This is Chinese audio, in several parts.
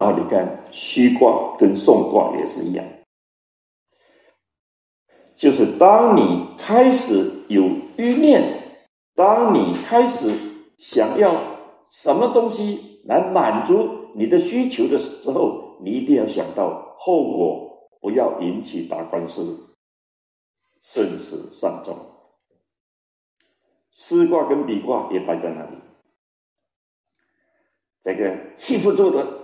啊，你看虚卦跟送卦也是一样，就是当你开始有欲念，当你开始想要什么东西来满足你的需求的时候，你一定要想到后果，不要引起打官司，生死善终。师卦跟比卦也摆在那里，这个气不住的。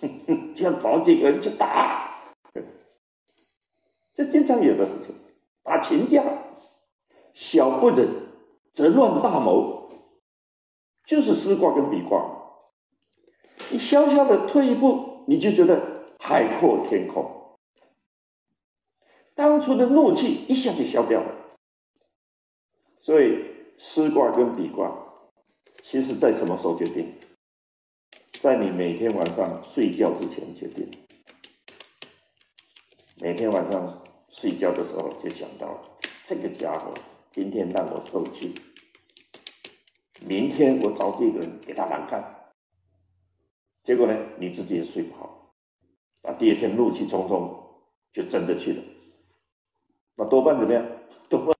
就要找几个人去打，这经常有的事情。打群架，小不忍则乱大谋，就是丝卦跟比卦。你小小的退一步，你就觉得海阔天空，当初的怒气一下就消掉了。所以丝卦跟比卦，其实在什么时候决定？在你每天晚上睡觉之前决定，每天晚上睡觉的时候就想到这个家伙今天让我受气，明天我找这个人给他难看，结果呢你自己也睡不好，那第二天怒气冲冲就真的去了，那多半怎么样？多半。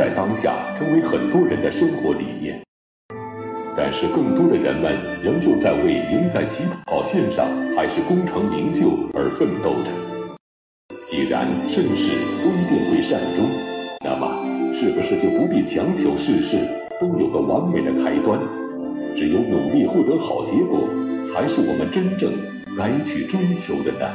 在当下成为很多人的生活理念。但是，更多的人们仍旧在为赢在起跑线上还是功成名就而奋斗着。既然盛世不一定会善终，那么是不是就不必强求事事都有个完美的开端？只有努力获得好结果，才是我们真正该去追求的呢？